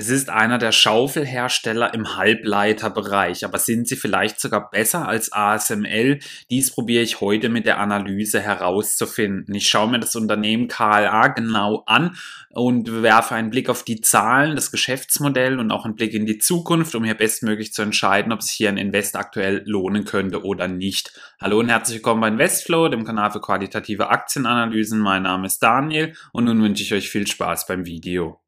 Es ist einer der Schaufelhersteller im Halbleiterbereich, aber sind sie vielleicht sogar besser als ASML? Dies probiere ich heute mit der Analyse herauszufinden. Ich schaue mir das Unternehmen KLA genau an und werfe einen Blick auf die Zahlen, das Geschäftsmodell und auch einen Blick in die Zukunft, um hier bestmöglich zu entscheiden, ob sich hier ein Invest aktuell lohnen könnte oder nicht. Hallo und herzlich willkommen bei Investflow, dem Kanal für qualitative Aktienanalysen. Mein Name ist Daniel und nun wünsche ich euch viel Spaß beim Video.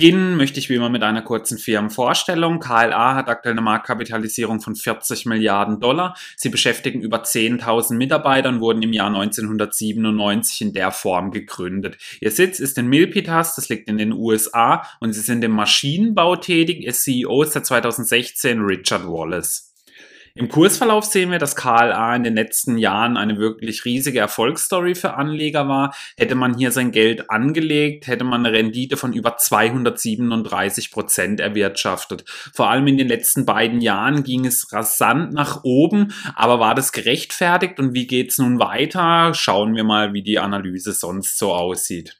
Beginnen möchte ich wie immer mit einer kurzen Firmenvorstellung. KLA hat aktuell eine Marktkapitalisierung von 40 Milliarden Dollar. Sie beschäftigen über 10.000 Mitarbeiter und wurden im Jahr 1997 in der Form gegründet. Ihr Sitz ist in Milpitas, das liegt in den USA und sie sind im Maschinenbau tätig. Ihr CEO ist seit 2016 Richard Wallace. Im Kursverlauf sehen wir, dass KLA in den letzten Jahren eine wirklich riesige Erfolgsstory für Anleger war. Hätte man hier sein Geld angelegt, hätte man eine Rendite von über 237 Prozent erwirtschaftet. Vor allem in den letzten beiden Jahren ging es rasant nach oben, aber war das gerechtfertigt und wie geht's nun weiter? Schauen wir mal, wie die Analyse sonst so aussieht.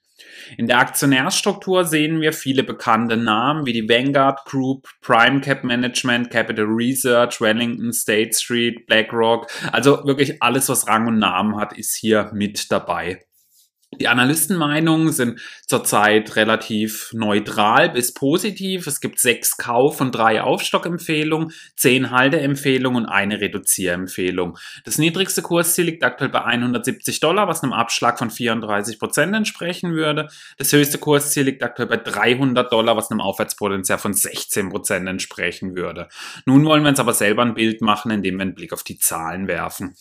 In der Aktionärsstruktur sehen wir viele bekannte Namen wie die Vanguard Group, Prime Cap Management, Capital Research, Wellington, State Street, BlackRock. Also wirklich alles, was Rang und Namen hat, ist hier mit dabei. Die Analystenmeinungen sind zurzeit relativ neutral bis positiv. Es gibt sechs Kauf- und drei Aufstockempfehlungen, zehn Halteempfehlungen und eine Reduzierempfehlung. Das niedrigste Kursziel liegt aktuell bei 170 Dollar, was einem Abschlag von 34 Prozent entsprechen würde. Das höchste Kursziel liegt aktuell bei 300 Dollar, was einem Aufwärtspotenzial von 16 Prozent entsprechen würde. Nun wollen wir uns aber selber ein Bild machen, indem wir einen Blick auf die Zahlen werfen.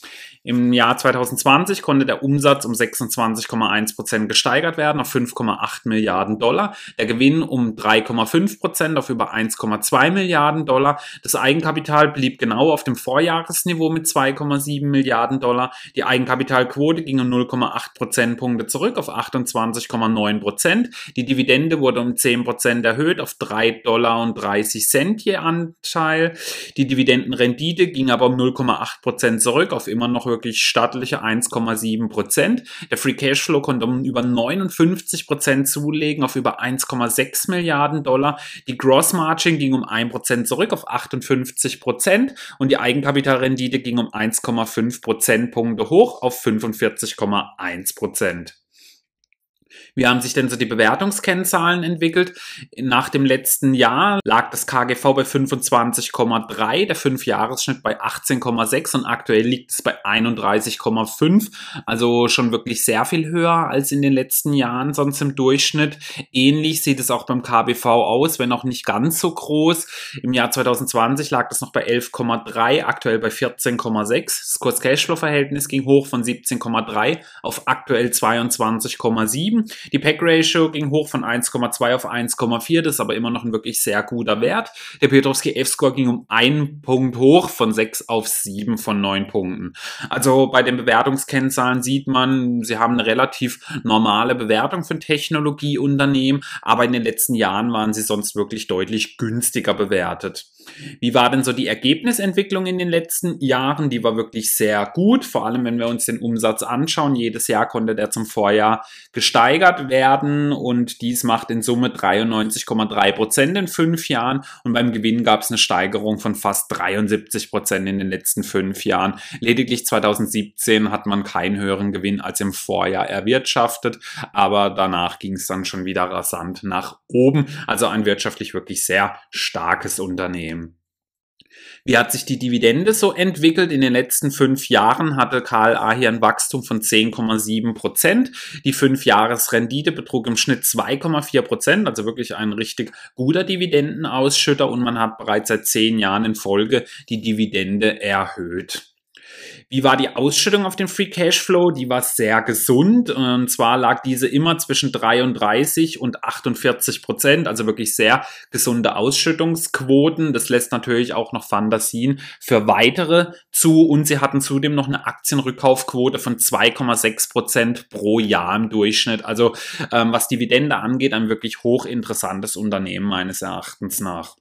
Im Jahr 2020 konnte der Umsatz um 26,1 Prozent gesteigert werden auf 5,8 Milliarden Dollar. Der Gewinn um 3,5 Prozent auf über 1,2 Milliarden Dollar. Das Eigenkapital blieb genau auf dem Vorjahresniveau mit 2,7 Milliarden Dollar. Die Eigenkapitalquote ging um 0,8 Prozentpunkte zurück auf 28,9 Prozent. Die Dividende wurde um 10 Prozent erhöht auf 3 Dollar und 30 Cent je Anteil. Die Dividendenrendite ging aber um 0,8 Prozent zurück auf immer noch wirklich stattliche 1,7 Prozent. Der Free Cashflow konnte um über 59 Prozent zulegen auf über 1,6 Milliarden Dollar. Die Gross Margin ging um 1 Prozent zurück auf 58 Prozent und die Eigenkapitalrendite ging um 1,5 Prozentpunkte hoch auf 45,1 Prozent. Wie haben sich denn so die Bewertungskennzahlen entwickelt? Nach dem letzten Jahr lag das KGV bei 25,3, der 5-Jahres-Schnitt bei 18,6 und aktuell liegt es bei 31,5. Also schon wirklich sehr viel höher als in den letzten Jahren sonst im Durchschnitt. Ähnlich sieht es auch beim KBV aus, wenn auch nicht ganz so groß. Im Jahr 2020 lag das noch bei 11,3, aktuell bei 14,6. Das Kurs-Cashflow-Verhältnis ging hoch von 17,3 auf aktuell 22,7. Die Pack-Ratio ging hoch von 1,2 auf 1,4, das ist aber immer noch ein wirklich sehr guter Wert. Der Piotrowski F-Score ging um einen Punkt hoch von 6 auf 7 von 9 Punkten. Also bei den Bewertungskennzahlen sieht man, sie haben eine relativ normale Bewertung ein Technologieunternehmen, aber in den letzten Jahren waren sie sonst wirklich deutlich günstiger bewertet. Wie war denn so die Ergebnisentwicklung in den letzten Jahren? Die war wirklich sehr gut, vor allem wenn wir uns den Umsatz anschauen. Jedes Jahr konnte der zum Vorjahr gesteigert werden und dies macht in Summe 93,3 Prozent in fünf Jahren und beim Gewinn gab es eine Steigerung von fast 73 Prozent in den letzten fünf Jahren. Lediglich 2017 hat man keinen höheren Gewinn als im Vorjahr erwirtschaftet, aber danach ging es dann schon wieder rasant nach oben. Also ein wirtschaftlich wirklich sehr starkes Unternehmen. Wie hat sich die Dividende so entwickelt? In den letzten fünf Jahren hatte KLA hier ein Wachstum von 10,7 Prozent. Die Fünfjahresrendite betrug im Schnitt 2,4 Prozent, also wirklich ein richtig guter Dividendenausschütter und man hat bereits seit zehn Jahren in Folge die Dividende erhöht. Wie war die Ausschüttung auf den Free Cashflow? Die war sehr gesund. Und zwar lag diese immer zwischen 33 und 48 Prozent, also wirklich sehr gesunde Ausschüttungsquoten. Das lässt natürlich auch noch Fantasien für weitere zu. Und sie hatten zudem noch eine Aktienrückkaufquote von 2,6 Prozent pro Jahr im Durchschnitt. Also ähm, was Dividende angeht, ein wirklich hochinteressantes Unternehmen meines Erachtens nach.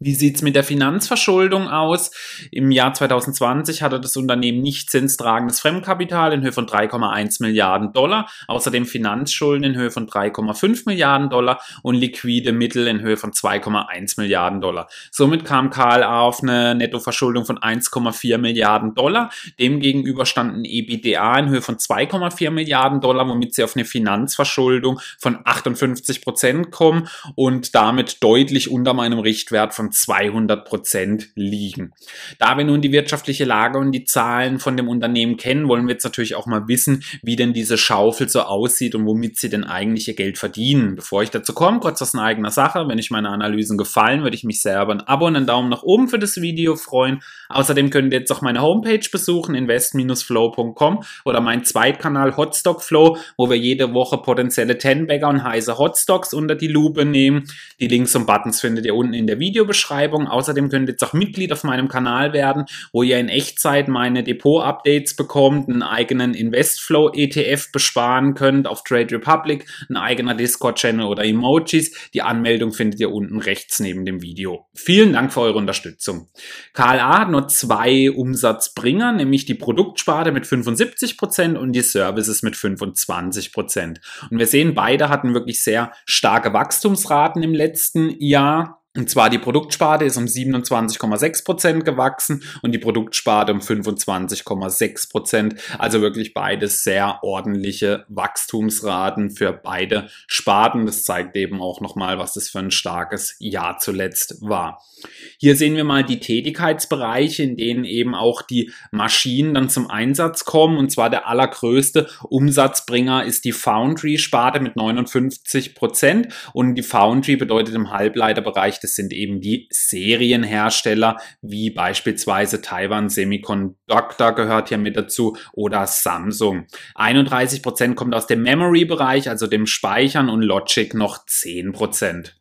Wie sieht's mit der Finanzverschuldung aus? Im Jahr 2020 hatte das Unternehmen nicht zinstragendes Fremdkapital in Höhe von 3,1 Milliarden Dollar, außerdem Finanzschulden in Höhe von 3,5 Milliarden Dollar und liquide Mittel in Höhe von 2,1 Milliarden Dollar. Somit kam KLA auf eine Nettoverschuldung von 1,4 Milliarden Dollar. Demgegenüber standen EBITDA in Höhe von 2,4 Milliarden Dollar, womit sie auf eine Finanzverschuldung von 58 Prozent kommen und damit deutlich unter meinem Richtwert von 200 Prozent liegen. Da wir nun die wirtschaftliche Lage und die Zahlen von dem Unternehmen kennen, wollen wir jetzt natürlich auch mal wissen, wie denn diese Schaufel so aussieht und womit sie denn eigentlich ihr Geld verdienen. Bevor ich dazu komme, kurz aus eigener Sache. Wenn euch meine Analysen gefallen, würde ich mich sehr über ein Abo und einen Daumen nach oben für das Video freuen. Außerdem könnt ihr jetzt auch meine Homepage besuchen, invest-flow.com oder meinen Zweitkanal Hotstock Flow, wo wir jede Woche potenzielle Ten-Bagger und heiße Hotstocks unter die Lupe nehmen. Die Links und Buttons findet ihr unten in der Video Videobeschreibung. Außerdem könnt ihr jetzt auch Mitglied auf meinem Kanal werden, wo ihr in Echtzeit meine Depot-Updates bekommt, einen eigenen Investflow-ETF besparen könnt auf Trade Republic, ein eigener Discord-Channel oder Emojis. Die Anmeldung findet ihr unten rechts neben dem Video. Vielen Dank für eure Unterstützung. KLA hat nur zwei Umsatzbringer, nämlich die Produktsparte mit 75% und die Services mit 25%. Und wir sehen, beide hatten wirklich sehr starke Wachstumsraten im letzten Jahr. Und zwar die Produktsparte ist um 27,6 Prozent gewachsen und die Produktsparte um 25,6 Prozent. Also wirklich beides sehr ordentliche Wachstumsraten für beide Sparten. Das zeigt eben auch nochmal, was das für ein starkes Jahr zuletzt war. Hier sehen wir mal die Tätigkeitsbereiche, in denen eben auch die Maschinen dann zum Einsatz kommen. Und zwar der allergrößte Umsatzbringer ist die Foundry-Sparte mit 59 Prozent. Und die Foundry bedeutet im Halbleiterbereich das sind eben die Serienhersteller, wie beispielsweise Taiwan Semiconductor gehört hier mit dazu oder Samsung. 31 Prozent kommt aus dem Memory-Bereich, also dem Speichern und Logic noch 10%. Prozent.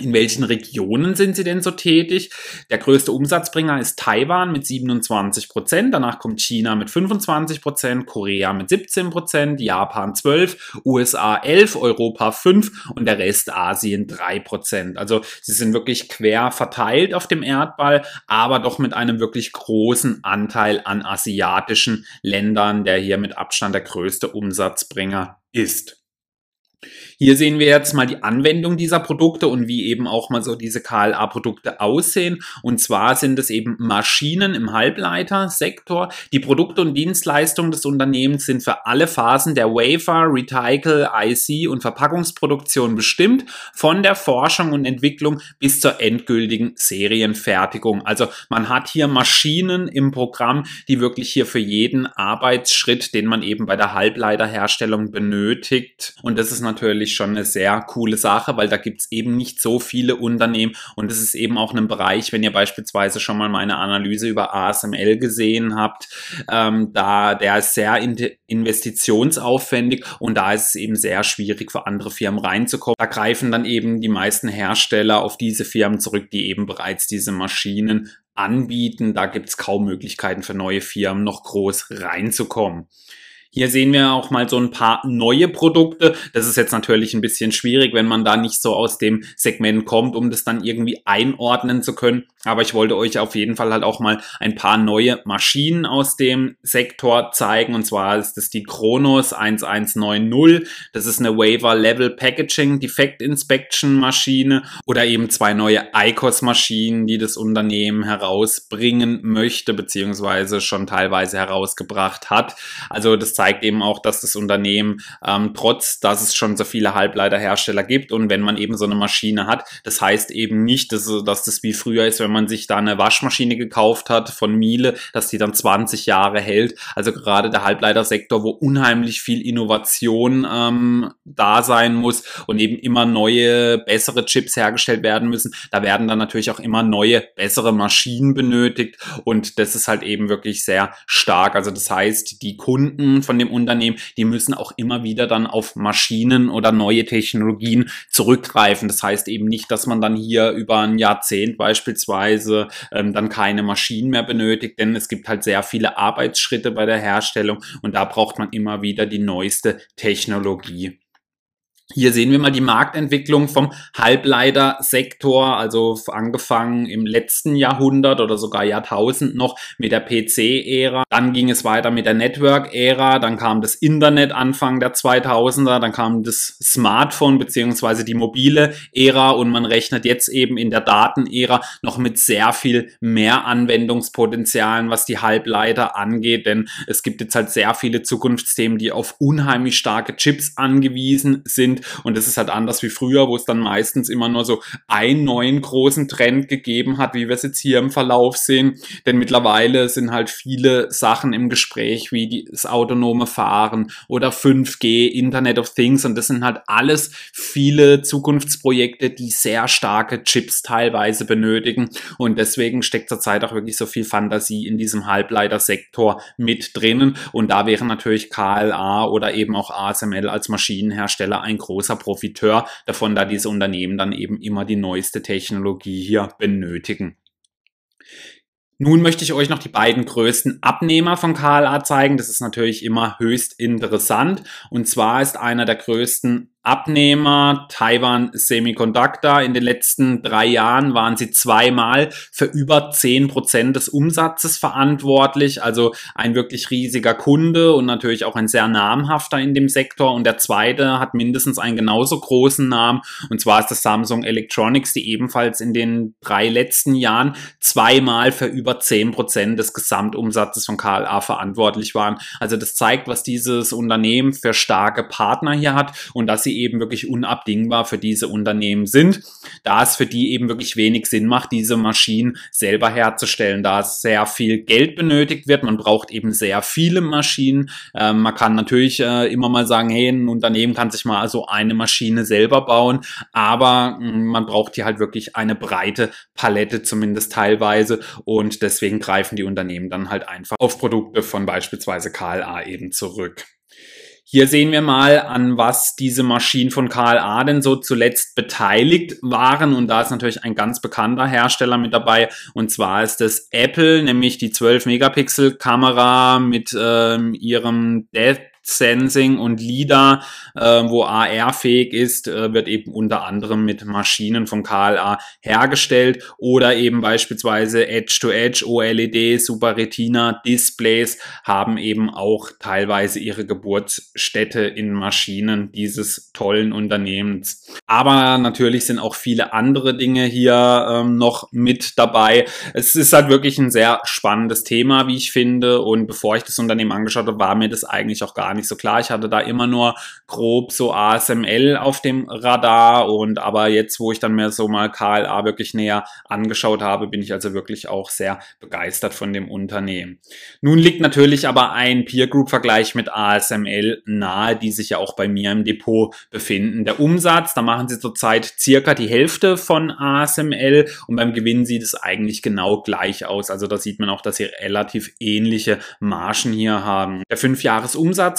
In welchen Regionen sind sie denn so tätig? Der größte Umsatzbringer ist Taiwan mit 27 Prozent, danach kommt China mit 25 Prozent, Korea mit 17 Prozent, Japan 12, USA 11, Europa 5 und der Rest Asien 3 Prozent. Also sie sind wirklich quer verteilt auf dem Erdball, aber doch mit einem wirklich großen Anteil an asiatischen Ländern, der hier mit Abstand der größte Umsatzbringer ist. Hier sehen wir jetzt mal die Anwendung dieser Produkte und wie eben auch mal so diese KLA-Produkte aussehen. Und zwar sind es eben Maschinen im Halbleitersektor. Die Produkte und Dienstleistungen des Unternehmens sind für alle Phasen der Wafer, Recycle, IC und Verpackungsproduktion bestimmt, von der Forschung und Entwicklung bis zur endgültigen Serienfertigung. Also man hat hier Maschinen im Programm, die wirklich hier für jeden Arbeitsschritt, den man eben bei der Halbleiterherstellung benötigt. Und das ist natürlich natürlich schon eine sehr coole Sache, weil da gibt es eben nicht so viele Unternehmen und es ist eben auch ein Bereich, wenn ihr beispielsweise schon mal meine Analyse über ASML gesehen habt, ähm, da der ist sehr in investitionsaufwendig und da ist es eben sehr schwierig für andere Firmen reinzukommen. Da greifen dann eben die meisten Hersteller auf diese Firmen zurück, die eben bereits diese Maschinen anbieten. Da gibt es kaum Möglichkeiten für neue Firmen noch groß reinzukommen. Hier sehen wir auch mal so ein paar neue Produkte. Das ist jetzt natürlich ein bisschen schwierig, wenn man da nicht so aus dem Segment kommt, um das dann irgendwie einordnen zu können. Aber ich wollte euch auf jeden Fall halt auch mal ein paar neue Maschinen aus dem Sektor zeigen. Und zwar ist das die Kronos 1190. Das ist eine Waiver Level Packaging Defect Inspection Maschine oder eben zwei neue ICOS Maschinen, die das Unternehmen herausbringen möchte, beziehungsweise schon teilweise herausgebracht hat. Also das zeigt eben auch, dass das Unternehmen ähm, trotz, dass es schon so viele Halbleiterhersteller gibt und wenn man eben so eine Maschine hat, das heißt eben nicht, dass, dass das wie früher ist, wenn man sich da eine Waschmaschine gekauft hat von Miele, dass die dann 20 Jahre hält. Also gerade der Halbleitersektor, wo unheimlich viel Innovation ähm, da sein muss und eben immer neue, bessere Chips hergestellt werden müssen, da werden dann natürlich auch immer neue, bessere Maschinen benötigt und das ist halt eben wirklich sehr stark. Also das heißt, die Kunden von dem Unternehmen, die müssen auch immer wieder dann auf Maschinen oder neue Technologien zurückgreifen. Das heißt eben nicht, dass man dann hier über ein Jahrzehnt beispielsweise ähm, dann keine Maschinen mehr benötigt, denn es gibt halt sehr viele Arbeitsschritte bei der Herstellung und da braucht man immer wieder die neueste Technologie. Hier sehen wir mal die Marktentwicklung vom Halbleitersektor, also angefangen im letzten Jahrhundert oder sogar Jahrtausend noch mit der PC-Ära. Dann ging es weiter mit der Network-Ära, dann kam das Internet Anfang der 2000er, dann kam das Smartphone beziehungsweise die mobile Ära und man rechnet jetzt eben in der Datenära noch mit sehr viel mehr Anwendungspotenzialen, was die Halbleiter angeht, denn es gibt jetzt halt sehr viele Zukunftsthemen, die auf unheimlich starke Chips angewiesen sind und das ist halt anders wie früher, wo es dann meistens immer nur so einen neuen großen Trend gegeben hat, wie wir es jetzt hier im Verlauf sehen. Denn mittlerweile sind halt viele Sachen im Gespräch, wie das autonome Fahren oder 5G, Internet of Things. Und das sind halt alles viele Zukunftsprojekte, die sehr starke Chips teilweise benötigen. Und deswegen steckt zurzeit auch wirklich so viel Fantasie in diesem Halbleitersektor mit drinnen. Und da wären natürlich KLA oder eben auch ASML als Maschinenhersteller ein großer Profiteur davon, da diese Unternehmen dann eben immer die neueste Technologie hier benötigen. Nun möchte ich euch noch die beiden größten Abnehmer von KLA zeigen. Das ist natürlich immer höchst interessant. Und zwar ist einer der größten Abnehmer Taiwan Semiconductor. In den letzten drei Jahren waren sie zweimal für über zehn Prozent des Umsatzes verantwortlich. Also ein wirklich riesiger Kunde und natürlich auch ein sehr namhafter in dem Sektor. Und der zweite hat mindestens einen genauso großen Namen. Und zwar ist das Samsung Electronics, die ebenfalls in den drei letzten Jahren zweimal für über zehn Prozent des Gesamtumsatzes von KLA verantwortlich waren. Also das zeigt, was dieses Unternehmen für starke Partner hier hat und dass sie sie eben wirklich unabdingbar für diese Unternehmen sind, da es für die eben wirklich wenig Sinn macht, diese Maschinen selber herzustellen, da es sehr viel Geld benötigt wird. Man braucht eben sehr viele Maschinen. Ähm, man kann natürlich äh, immer mal sagen, hey, ein Unternehmen kann sich mal so eine Maschine selber bauen, aber mh, mm, man braucht hier halt wirklich eine breite Palette, zumindest teilweise. Und deswegen greifen die Unternehmen dann halt einfach auf Produkte von beispielsweise KLA eben zurück. Hier sehen wir mal, an was diese Maschinen von KLA denn so zuletzt beteiligt waren. Und da ist natürlich ein ganz bekannter Hersteller mit dabei. Und zwar ist es Apple, nämlich die 12-Megapixel-Kamera mit ähm, ihrem Death Sensing und LIDAR, äh, wo AR fähig ist, äh, wird eben unter anderem mit Maschinen von KLA hergestellt oder eben beispielsweise Edge-to-Edge, OLED, Super Retina Displays haben eben auch teilweise ihre Geburtsstätte in Maschinen dieses tollen Unternehmens. Aber natürlich sind auch viele andere Dinge hier ähm, noch mit dabei. Es ist halt wirklich ein sehr spannendes Thema, wie ich finde. Und bevor ich das Unternehmen angeschaut habe, war mir das eigentlich auch gar nicht so klar. Ich hatte da immer nur grob so ASML auf dem Radar und aber jetzt, wo ich dann mir so mal KLA wirklich näher angeschaut habe, bin ich also wirklich auch sehr begeistert von dem Unternehmen. Nun liegt natürlich aber ein Peer Group Vergleich mit ASML nahe, die sich ja auch bei mir im Depot befinden. Der Umsatz, da machen sie zurzeit circa die Hälfte von ASML und beim Gewinn sieht es eigentlich genau gleich aus. Also da sieht man auch, dass sie relativ ähnliche Margen hier haben. Der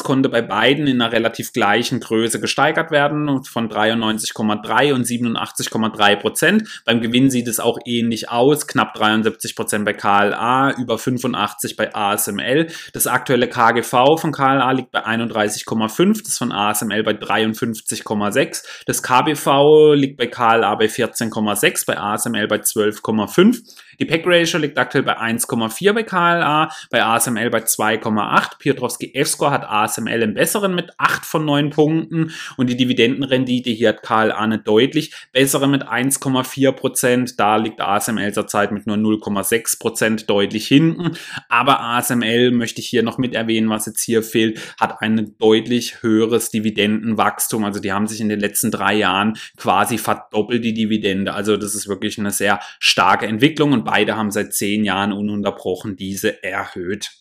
5-Jahres-Umsatz konnte bei beiden in einer relativ gleichen Größe gesteigert werden, von 93,3 und 87,3 Prozent. Beim Gewinn sieht es auch ähnlich aus, knapp 73 Prozent bei KLA, über 85 bei ASML. Das aktuelle KGV von KLA liegt bei 31,5, das von ASML bei 53,6. Das KBV liegt bei KLA bei 14,6, bei ASML bei 12,5. Die Pack Ratio liegt aktuell bei 1,4 bei KLA, bei ASML bei 2,8. Piotrowski F-Score hat ASML im besseren mit 8 von 9 Punkten und die Dividendenrendite hier hat KLA eine deutlich bessere mit 1,4 Prozent. Da liegt ASML zurzeit mit nur 0,6 Prozent deutlich hinten. Aber ASML möchte ich hier noch mit erwähnen, was jetzt hier fehlt, hat ein deutlich höheres Dividendenwachstum. Also die haben sich in den letzten drei Jahren quasi verdoppelt die Dividende. Also das ist wirklich eine sehr starke Entwicklung und beide haben seit zehn Jahren ununterbrochen diese erhöht.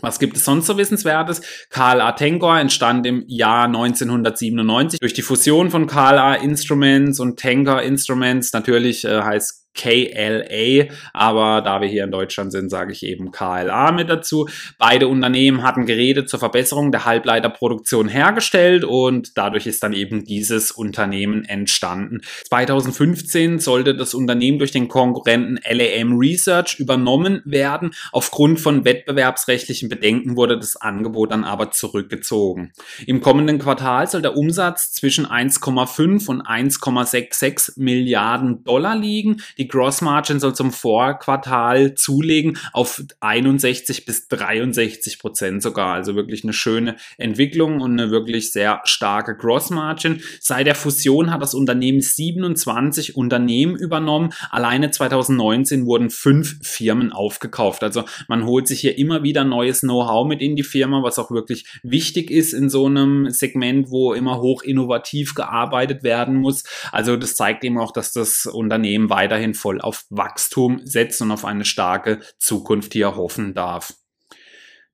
Was gibt es sonst so Wissenswertes? KLA Tenkor entstand im Jahr 1997 durch die Fusion von KLA Instruments und Tenkor Instruments. Natürlich äh, heißt KLA, aber da wir hier in Deutschland sind, sage ich eben KLA mit dazu. Beide Unternehmen hatten Geräte zur Verbesserung der Halbleiterproduktion hergestellt und dadurch ist dann eben dieses Unternehmen entstanden. 2015 sollte das Unternehmen durch den Konkurrenten LAM Research übernommen werden. Aufgrund von wettbewerbsrechtlichen Bedenken wurde das Angebot dann aber zurückgezogen. Im kommenden Quartal soll der Umsatz zwischen 1,5 und 1,66 Milliarden Dollar liegen. Die Gross Margin soll zum Vorquartal zulegen auf 61 bis 63 Prozent sogar. Also wirklich eine schöne Entwicklung und eine wirklich sehr starke Gross Margin. Seit der Fusion hat das Unternehmen 27 Unternehmen übernommen. Alleine 2019 wurden fünf Firmen aufgekauft. Also man holt sich hier immer wieder neues Know-how mit in die Firma, was auch wirklich wichtig ist in so einem Segment, wo immer hoch innovativ gearbeitet werden muss. Also das zeigt eben auch, dass das Unternehmen weiterhin voll auf Wachstum setzt und auf eine starke Zukunft hier hoffen darf.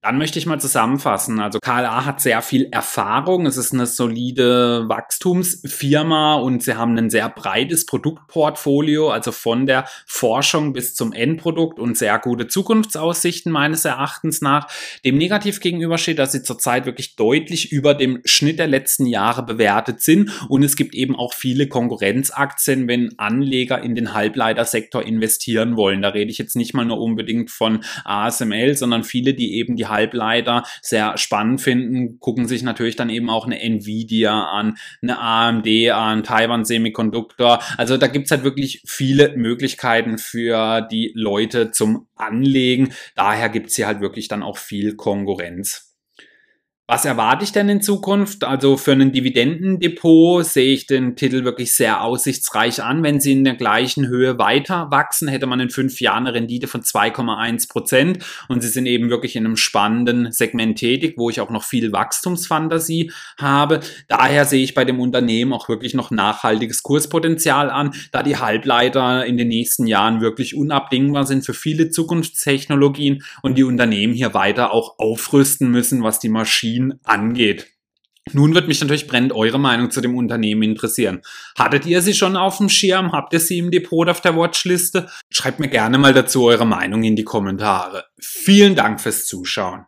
Dann möchte ich mal zusammenfassen. Also KLA hat sehr viel Erfahrung. Es ist eine solide Wachstumsfirma und sie haben ein sehr breites Produktportfolio, also von der Forschung bis zum Endprodukt und sehr gute Zukunftsaussichten meines Erachtens nach. Dem negativ gegenüber steht, dass sie zurzeit wirklich deutlich über dem Schnitt der letzten Jahre bewertet sind und es gibt eben auch viele Konkurrenzaktien, wenn Anleger in den Halbleitersektor investieren wollen. Da rede ich jetzt nicht mal nur unbedingt von ASML, sondern viele, die eben die Halbleiter sehr spannend finden, gucken sich natürlich dann eben auch eine Nvidia an, eine AMD an, Taiwan Semiconductor. Also da gibt's halt wirklich viele Möglichkeiten für die Leute zum Anlegen. Daher gibt's hier halt wirklich dann auch viel Konkurrenz. Was erwarte ich denn in Zukunft? Also für ein Dividendendepot sehe ich den Titel wirklich sehr aussichtsreich an. Wenn sie in der gleichen Höhe weiter wachsen, hätte man in fünf Jahren eine Rendite von 2,1 Prozent. Und sie sind eben wirklich in einem spannenden Segment tätig, wo ich auch noch viel Wachstumsfantasie habe. Daher sehe ich bei dem Unternehmen auch wirklich noch nachhaltiges Kurspotenzial an, da die Halbleiter in den nächsten Jahren wirklich unabdingbar sind für viele Zukunftstechnologien und die Unternehmen hier weiter auch aufrüsten müssen, was die Maschinen Berlin angeht. Nun wird mich natürlich brennend eure Meinung zu dem Unternehmen interessieren. Hattet ihr sie schon auf dem Schirm? Habt ihr sie im Depot auf der Watchliste? Schreibt mir gerne mal dazu eure Meinung in die Kommentare. Vielen Dank fürs Zuschauen.